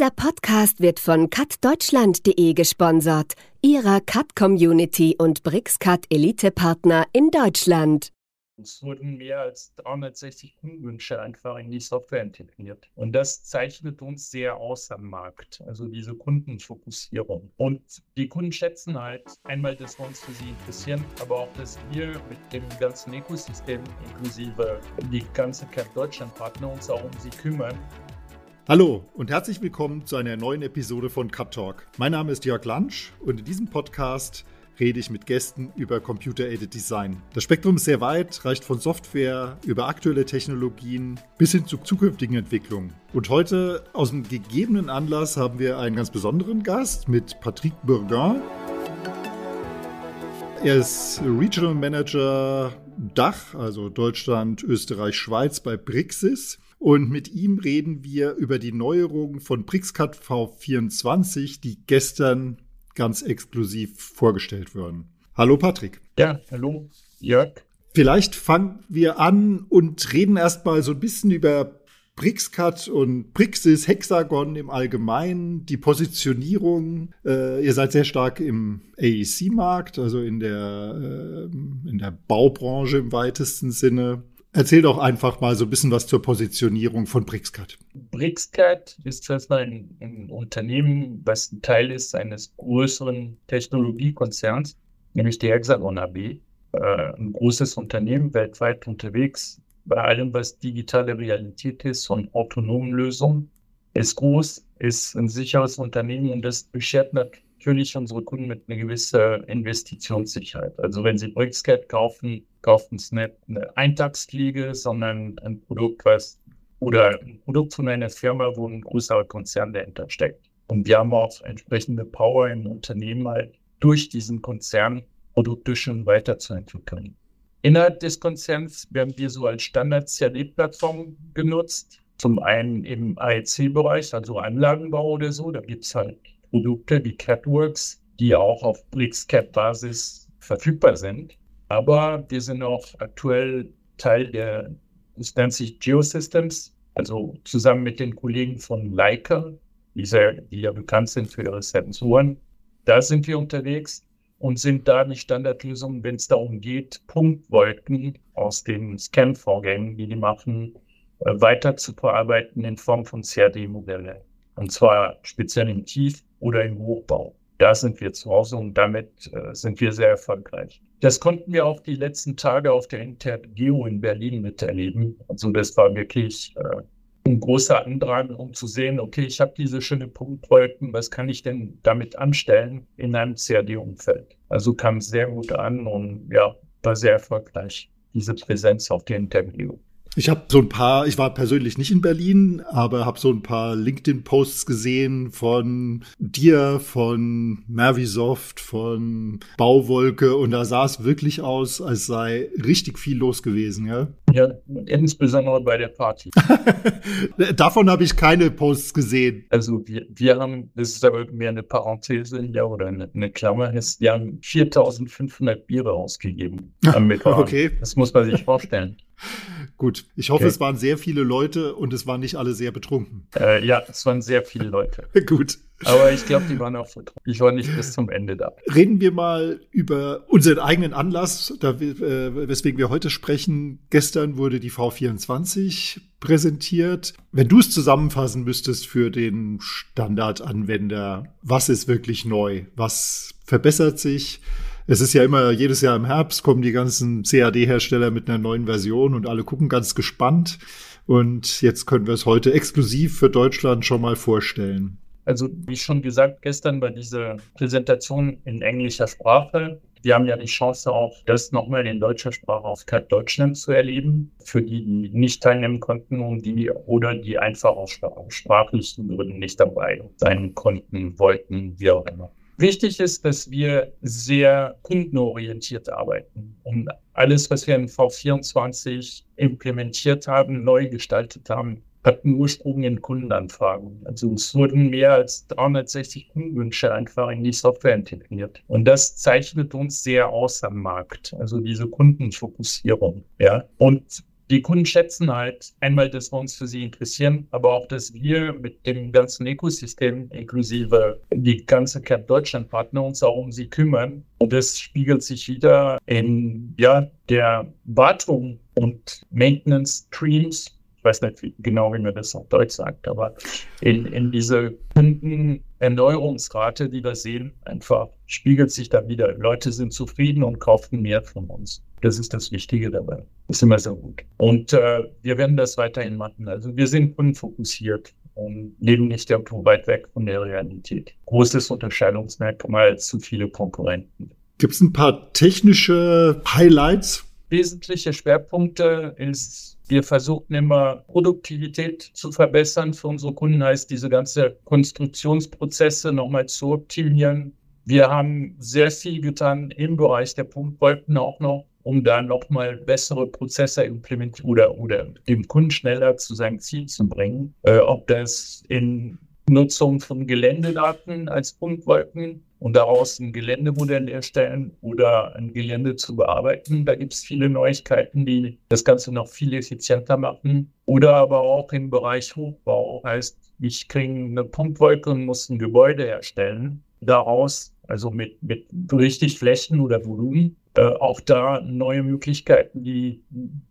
Dieser Podcast wird von cutdeutschland.de gesponsert, ihrer Cut-Community und BrixCut-Elite-Partner in Deutschland. Es wurden mehr als 360 Kundenwünsche einfach in die Software integriert. Und das zeichnet uns sehr aus am Markt, also diese Kundenfokussierung. Und die Kunden schätzen halt einmal, dass wir uns für sie interessieren, aber auch, dass wir mit dem ganzen Ökosystem inklusive die ganze Cap Deutschland Partner uns auch um sie kümmern Hallo und herzlich willkommen zu einer neuen Episode von Cut Talk. Mein Name ist Jörg Lansch und in diesem Podcast rede ich mit Gästen über Computer-Aided Design. Das Spektrum ist sehr weit, reicht von Software über aktuelle Technologien bis hin zu zukünftigen Entwicklungen. Und heute aus einem gegebenen Anlass haben wir einen ganz besonderen Gast mit Patrick Bourguin. Er ist Regional Manager Dach, also Deutschland, Österreich, Schweiz bei Brixis und mit ihm reden wir über die Neuerungen von BricsCut V24, die gestern ganz exklusiv vorgestellt wurden. Hallo Patrick. Ja, hallo Jörg. Vielleicht fangen wir an und reden erstmal so ein bisschen über BricsCut und Brixis, Hexagon im Allgemeinen, die Positionierung. Äh, ihr seid sehr stark im AEC-Markt, also in der, äh, in der Baubranche im weitesten Sinne. Erzähl doch einfach mal so ein bisschen was zur Positionierung von Brixcat. Brixcat ist erstmal ein, ein Unternehmen, was ein Teil ist eines größeren Technologiekonzerns, nämlich die Hexagon AB. Äh, ein großes Unternehmen, weltweit unterwegs, bei allem, was digitale Realität ist und autonomen Lösungen. Ist groß, ist ein sicheres Unternehmen und das beschert natürlich unsere Kunden mit einer gewissen Investitionssicherheit. Also wenn sie Brixcat kaufen, kaufen es nicht eine Eintagsfliege, sondern ein Produkt, was oder ein Produkt von einer Firma, wo ein größerer Konzern dahinter steckt. Und wir haben auch entsprechende Power im Unternehmen halt durch diesen Konzern Produkte schon weiterzuentwickeln. Innerhalb des Konzerns werden wir so als Standard-CAD-Plattform genutzt. Zum einen im AEC-Bereich, also Anlagenbau oder so. Da gibt es halt Produkte wie Catworks, die auch auf BricsCat-Basis verfügbar sind. Aber wir sind auch aktuell Teil der, es nennt sich Geosystems, also zusammen mit den Kollegen von Leica, die, sehr, die ja bekannt sind für ihre Sensoren. Da sind wir unterwegs und sind da die Standardlösung, wenn es darum geht, Punktwolken aus den Scan-Vorgängen, die die machen, äh, weiter zu verarbeiten in Form von CAD-Modellen. Und zwar speziell im Tief- oder im Hochbau. Da sind wir zu Hause und damit äh, sind wir sehr erfolgreich. Das konnten wir auch die letzten Tage auf der Intergeo in Berlin miterleben. Also das war wirklich äh, ein großer Andrang, um zu sehen, okay, ich habe diese schöne Punktwolken, was kann ich denn damit anstellen in einem CAD-Umfeld? Also kam sehr gut an und ja, war sehr erfolgreich, diese Präsenz auf der Interview. Ich habe so ein paar, ich war persönlich nicht in Berlin, aber habe so ein paar LinkedIn-Posts gesehen von dir, von Mervisoft, von Bauwolke und da sah es wirklich aus, als sei richtig viel los gewesen, ja? Ja, insbesondere bei der Party. Davon habe ich keine Posts gesehen. Also wir, wir haben, das ist aber mehr eine Parenthese, ja, oder eine, eine Klammer, ist, wir haben 4500 Biere ausgegeben am Mittwoch. okay. Das muss man sich vorstellen. Gut, ich hoffe, okay. es waren sehr viele Leute und es waren nicht alle sehr betrunken. Äh, ja, es waren sehr viele Leute. Gut. Aber ich glaube, die waren auch betrunken. Ich war nicht bis zum Ende da. Reden wir mal über unseren eigenen Anlass, da, äh, weswegen wir heute sprechen. Gestern wurde die V24 präsentiert. Wenn du es zusammenfassen müsstest für den Standardanwender, was ist wirklich neu? Was verbessert sich? Es ist ja immer, jedes Jahr im Herbst kommen die ganzen CAD-Hersteller mit einer neuen Version und alle gucken ganz gespannt. Und jetzt können wir es heute exklusiv für Deutschland schon mal vorstellen. Also, wie schon gesagt, gestern bei dieser Präsentation in englischer Sprache. Wir haben ja die Chance auch, das nochmal in deutscher Sprache auf Cut Deutschland zu erleben. Für die, die nicht teilnehmen konnten und die oder die einfach aus sprachlichen Gründen nicht dabei sein konnten, wollten, wie auch immer. Wichtig ist, dass wir sehr kundenorientiert arbeiten und alles, was wir in V24 implementiert haben, neu gestaltet haben, hat einen Ursprung in Kundenanfragen. Also es wurden mehr als 360 Kundenwünsche einfach in die Software integriert. Und das zeichnet uns sehr aus am Markt. Also diese Kundenfokussierung. Ja. Und die Kunden schätzen halt einmal, dass wir uns für sie interessieren, aber auch, dass wir mit dem ganzen Ökosystem inklusive die ganze Cap Deutschland Partner uns auch um sie kümmern. Und das spiegelt sich wieder in ja, der Wartung und Maintenance Streams ich weiß nicht genau, wie man das auf Deutsch sagt, aber in, in diese Kundenerneuerungsrate, die wir sehen, einfach spiegelt sich da wieder. Leute sind zufrieden und kaufen mehr von uns. Das ist das Wichtige dabei. Das ist immer so gut. Und äh, wir werden das weiterhin machen. Also wir sind kundenfokussiert und leben nicht irgendwo weit weg von der Realität. Großes Unterscheidungsmerkmal zu viele Konkurrenten. Gibt es ein paar technische Highlights? Wesentliche Schwerpunkte ist wir versuchen immer Produktivität zu verbessern. Für unsere Kunden heißt diese ganze Konstruktionsprozesse nochmal zu optimieren. Wir haben sehr viel getan im Bereich der Punktwolken auch noch, um da nochmal bessere Prozesse implementieren oder, oder den Kunden schneller zu seinem Ziel zu bringen. Äh, ob das in Nutzung von Geländedaten als Punktwolken und daraus ein Geländemodell erstellen oder ein Gelände zu bearbeiten. Da gibt es viele Neuigkeiten, die das Ganze noch viel effizienter machen. Oder aber auch im Bereich Hochbau. Heißt, ich kriege eine Punktwolke und muss ein Gebäude erstellen. Daraus, also mit, mit richtig Flächen oder Volumen, äh, auch da neue Möglichkeiten, die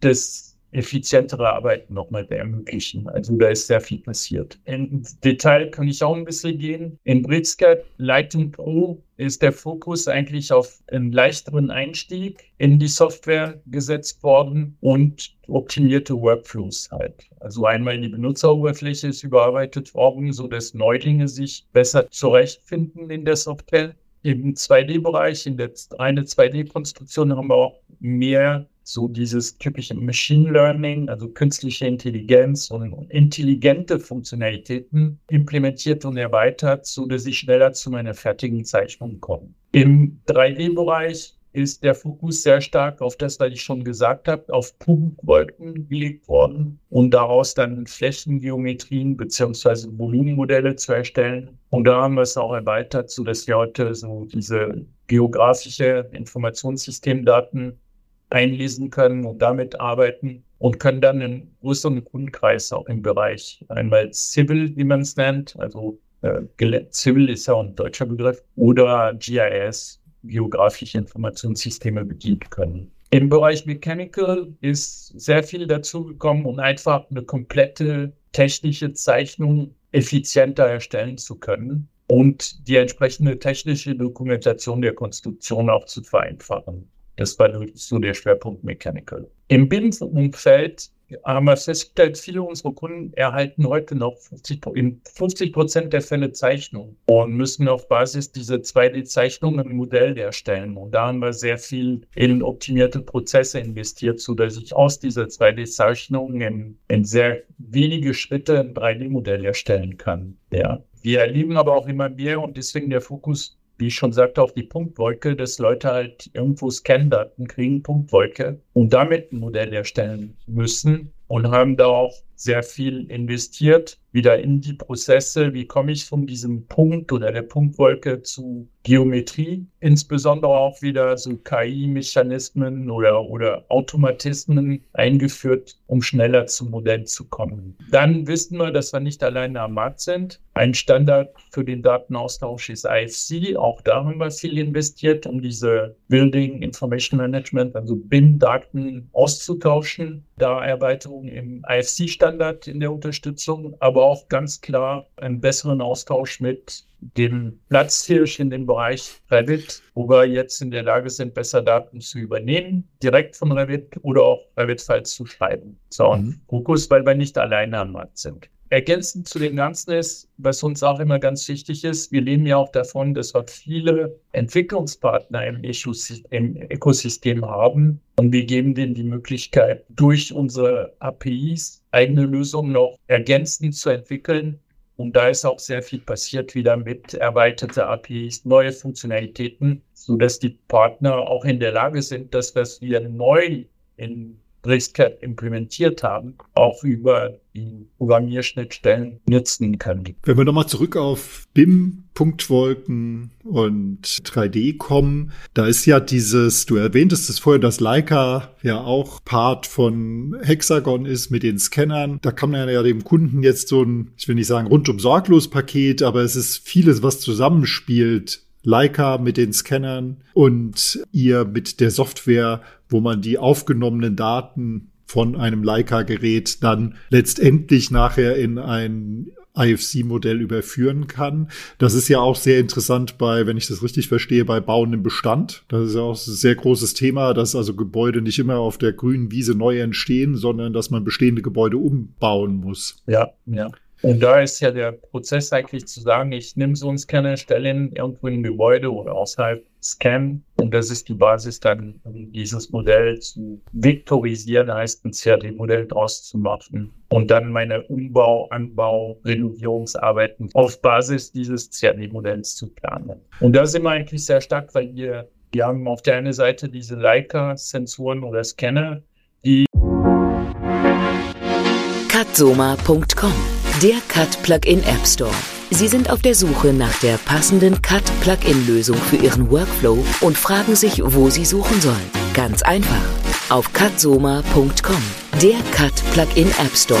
das effizientere Arbeiten nochmal ermöglichen. Also da ist sehr viel passiert. Ins Detail kann ich auch ein bisschen gehen. In Britscat Lighting Pro ist der Fokus eigentlich auf einen leichteren Einstieg in die Software gesetzt worden und optimierte Workflows halt. Also einmal die Benutzeroberfläche ist überarbeitet worden, so dass Neulinge sich besser zurechtfinden in der Software. Im 2D-Bereich, in der reine 2D-Konstruktion haben wir auch mehr so dieses typische Machine Learning, also künstliche Intelligenz und intelligente Funktionalitäten implementiert und erweitert, so dass ich schneller zu meiner fertigen Zeichnung komme. Im 3D-Bereich ist der Fokus sehr stark auf das, was ich schon gesagt habe, auf Punktwolken gelegt worden und daraus dann Flächengeometrien beziehungsweise Volumenmodelle zu erstellen. Und da haben wir es auch erweitert, so dass wir heute so diese geografische Informationssystemdaten einlesen können und damit arbeiten und können dann einen größeren Kundenkreis auch im Bereich einmal Civil, wie man es nennt, also äh, Civil ist ja ein deutscher Begriff, oder GIS, geografische Informationssysteme bedienen können. Im Bereich Mechanical ist sehr viel dazugekommen, um einfach eine komplette technische Zeichnung effizienter erstellen zu können und die entsprechende technische Dokumentation der Konstruktion auch zu vereinfachen. Das war so der Schwerpunkt Mechanical. Im BIM-Umfeld haben wir festgestellt, viele unserer Kunden erhalten heute noch 50, in 50 Prozent der Fälle Zeichnungen und müssen auf Basis dieser 2D-Zeichnungen ein Modell erstellen. Und da haben wir sehr viel in optimierte Prozesse investiert, sodass ich aus dieser 2D-Zeichnung in, in, sehr wenige Schritte ein 3D-Modell erstellen kann. Ja. Wir erleben aber auch immer mehr und deswegen der Fokus wie ich schon sagte, auf die Punktwolke, dass Leute halt irgendwo Scan-Daten kriegen, Punktwolke, und damit ein Modell erstellen müssen und haben da auch sehr viel investiert, wieder in die Prozesse. Wie komme ich von diesem Punkt oder der Punktwolke zu Geometrie? Insbesondere auch wieder so KI-Mechanismen oder, oder Automatismen eingeführt, um schneller zum Modell zu kommen. Dann wissen wir, dass wir nicht alleine am Markt sind. Ein Standard für den Datenaustausch ist IFC. Auch da haben wir viel investiert, um diese Building Information Management, also BIM-Daten auszutauschen. Da Erweiterungen im IFC-Standard Standard in der Unterstützung, aber auch ganz klar einen besseren Austausch mit dem Platzhirsch in dem Bereich Revit, wo wir jetzt in der Lage sind, besser Daten zu übernehmen, direkt von Revit oder auch Revit-Files zu schreiben. So, mhm. Fokus, weil wir nicht alleine am Markt sind. Ergänzend zu dem Ganzen ist, was uns auch immer ganz wichtig ist, wir leben ja auch davon, dass wir viele Entwicklungspartner im, Ökosystem haben und wir geben denen die Möglichkeit, durch unsere APIs eigene Lösungen noch ergänzend zu entwickeln. Und da ist auch sehr viel passiert wieder mit erweiterte APIs, neue Funktionalitäten, so dass die Partner auch in der Lage sind, das, was wir neu in BricsCAD implementiert haben, auch über die Programmierschnittstellen nutzen können. Wenn wir nochmal zurück auf BIM, Punktwolken und 3D kommen, da ist ja dieses, du erwähntest es vorher, dass Leica ja auch Part von Hexagon ist mit den Scannern. Da kann man ja dem Kunden jetzt so ein, ich will nicht sagen rundum sorglos Paket, aber es ist vieles, was zusammenspielt Leica mit den Scannern und ihr mit der Software, wo man die aufgenommenen Daten von einem Leica-Gerät dann letztendlich nachher in ein IFC-Modell überführen kann. Das ist ja auch sehr interessant bei, wenn ich das richtig verstehe, bei bauendem Bestand. Das ist ja auch ein sehr großes Thema, dass also Gebäude nicht immer auf der grünen Wiese neu entstehen, sondern dass man bestehende Gebäude umbauen muss. Ja, ja. Und da ist ja der Prozess eigentlich zu sagen, ich nehme so einen Scanner, stelle ihn irgendwo in ein Gebäude oder außerhalb, scan und das ist die Basis dann, um dieses Modell zu vektorisieren, heißt ein CAD-Modell draus zu machen und dann meine Umbau, Anbau, Renovierungsarbeiten auf Basis dieses CAD-Modells zu planen. Und da sind wir eigentlich sehr stark, weil wir, wir haben auf der einen Seite diese Leica-Sensoren oder Scanner, die Katsoma.com der Cut Plugin App Store. Sie sind auf der Suche nach der passenden Cut Plugin Lösung für Ihren Workflow und fragen sich, wo Sie suchen sollen. Ganz einfach. Auf cutsoma.com, der Cut Plugin App Store.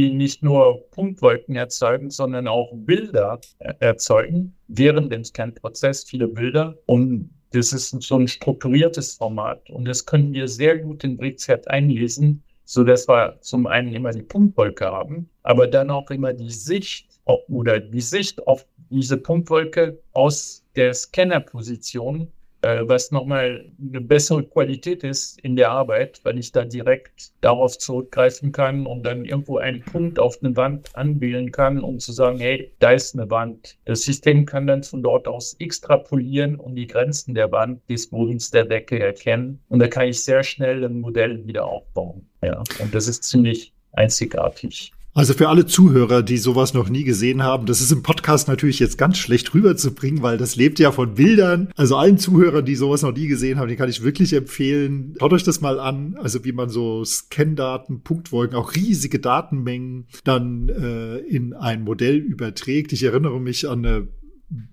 die nicht nur Punktwolken erzeugen, sondern auch Bilder erzeugen während dem Scan-Prozess, viele Bilder. Und das ist so ein strukturiertes Format und das können wir sehr gut in BricsCAD einlesen, so dass wir zum einen immer die Punktwolke haben, aber dann auch immer die Sicht oder die Sicht auf diese Punktwolke aus der Scannerposition was nochmal eine bessere Qualität ist in der Arbeit, weil ich da direkt darauf zurückgreifen kann und dann irgendwo einen Punkt auf eine Wand anwählen kann, um zu sagen, hey, da ist eine Wand. Das System kann dann von dort aus extrapolieren und die Grenzen der Wand, des Bodens, der Decke erkennen. Und da kann ich sehr schnell ein Modell wieder aufbauen. Ja, und das ist ziemlich einzigartig. Also für alle Zuhörer, die sowas noch nie gesehen haben, das ist im Podcast natürlich jetzt ganz schlecht rüberzubringen, weil das lebt ja von Bildern. Also allen Zuhörern, die sowas noch nie gesehen haben, die kann ich wirklich empfehlen. Schaut euch das mal an. Also wie man so Scan-Daten, Punktwolken, auch riesige Datenmengen dann äh, in ein Modell überträgt. Ich erinnere mich an eine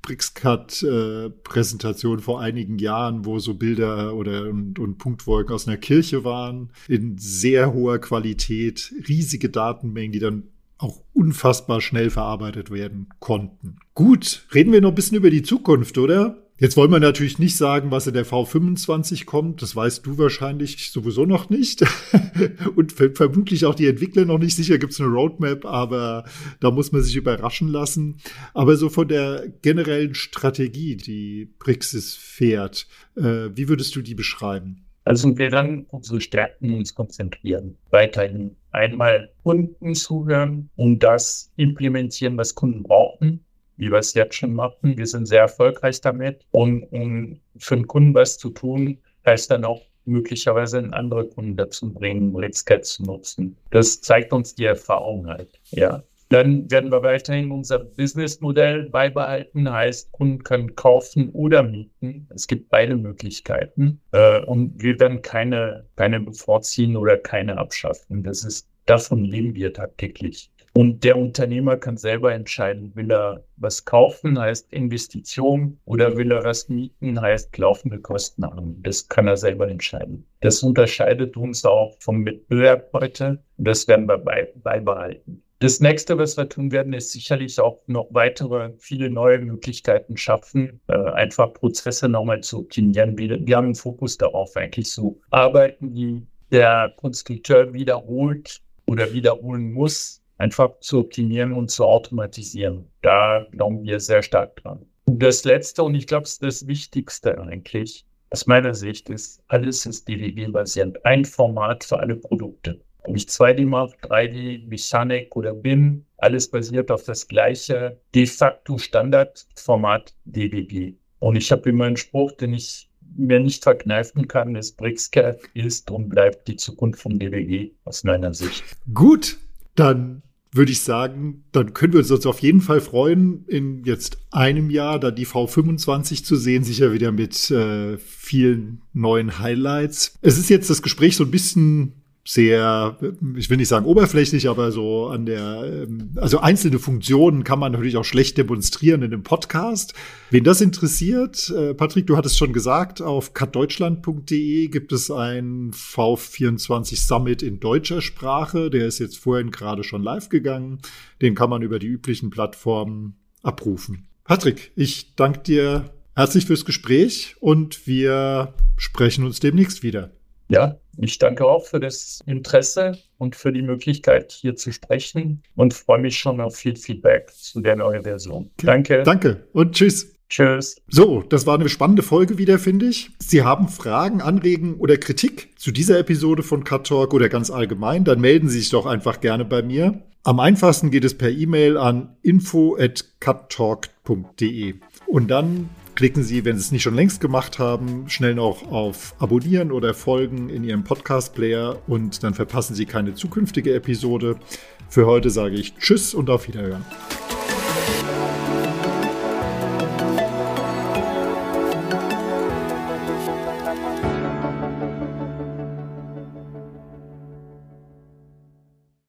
BricsCAD-Präsentation vor einigen Jahren, wo so Bilder oder und, und, Punktwolken aus einer Kirche waren, in sehr hoher Qualität, riesige Datenmengen, die dann auch unfassbar schnell verarbeitet werden konnten. Gut, reden wir noch ein bisschen über die Zukunft, oder? Jetzt wollen wir natürlich nicht sagen, was in der V25 kommt. Das weißt du wahrscheinlich sowieso noch nicht. Und vermutlich auch die Entwickler noch nicht. Sicher gibt es eine Roadmap, aber da muss man sich überraschen lassen. Aber so von der generellen Strategie, die Brixis fährt, äh, wie würdest du die beschreiben? Also wir werden unsere Stärken uns konzentrieren. Weiterhin einmal Kunden zuhören und das implementieren, was Kunden brauchen wie wir es jetzt schon machen. Wir sind sehr erfolgreich damit. Und um für einen Kunden was zu tun, heißt dann auch möglicherweise andere Kunden dazu bringen, RedScat zu nutzen. Das zeigt uns die Erfahrung halt. Ja. Dann werden wir weiterhin unser Businessmodell beibehalten, heißt, Kunden können kaufen oder mieten. Es gibt beide Möglichkeiten. Äh, und wir werden keine, keine bevorziehen oder keine abschaffen. Das ist, davon leben wir tagtäglich. Und der Unternehmer kann selber entscheiden, will er was kaufen, heißt Investition, oder will er was mieten, heißt laufende Kosten haben. Das kann er selber entscheiden. Das unterscheidet uns auch vom Mitbewerb heute und das werden wir bei, beibehalten. Das nächste, was wir tun werden, ist sicherlich auch noch weitere, viele neue Möglichkeiten schaffen, äh, einfach Prozesse nochmal zu optimieren. Wir, wir haben einen Fokus darauf, eigentlich so arbeiten, die der Konstrukteur wiederholt oder wiederholen muss, einfach zu optimieren und zu automatisieren. Da glauben wir sehr stark dran. Das Letzte, und ich glaube, es ist das Wichtigste eigentlich, aus meiner Sicht ist, alles ist DWG-basierend. Ein Format für alle Produkte. Ob ich 2D mache, 3D, Mechanik oder BIM, alles basiert auf das gleiche de facto Standardformat DWG. Und ich habe immer einen Spruch, den ich mir nicht verkneifen kann, ist BricsCAD ist und bleibt die Zukunft von DWG aus meiner Sicht. Gut, dann würde ich sagen, dann können wir uns auf jeden Fall freuen, in jetzt einem Jahr da die V25 zu sehen, sicher wieder mit äh, vielen neuen Highlights. Es ist jetzt das Gespräch so ein bisschen sehr, ich will nicht sagen oberflächlich, aber so an der, ähm, also einzelne Funktionen kann man natürlich auch schlecht demonstrieren in dem Podcast. Wen das interessiert, äh, Patrick, du hattest schon gesagt, auf katdeutschland.de gibt es ein V24 Summit in deutscher Sprache. Der ist jetzt vorhin gerade schon live gegangen. Den kann man über die üblichen Plattformen abrufen. Patrick, ich danke dir herzlich fürs Gespräch und wir sprechen uns demnächst wieder. Ja, ich danke auch für das Interesse und für die Möglichkeit, hier zu sprechen und freue mich schon auf viel Feedback zu der neuen Version. Okay. Danke. Danke und tschüss. Tschüss. So, das war eine spannende Folge wieder, finde ich. Sie haben Fragen, Anregungen oder Kritik zu dieser Episode von Cut Talk oder ganz allgemein, dann melden Sie sich doch einfach gerne bei mir. Am einfachsten geht es per E-Mail an info@cuttalk.de. Und dann Klicken Sie, wenn Sie es nicht schon längst gemacht haben, schnell noch auf Abonnieren oder Folgen in Ihrem Podcast-Player und dann verpassen Sie keine zukünftige Episode. Für heute sage ich Tschüss und auf Wiederhören.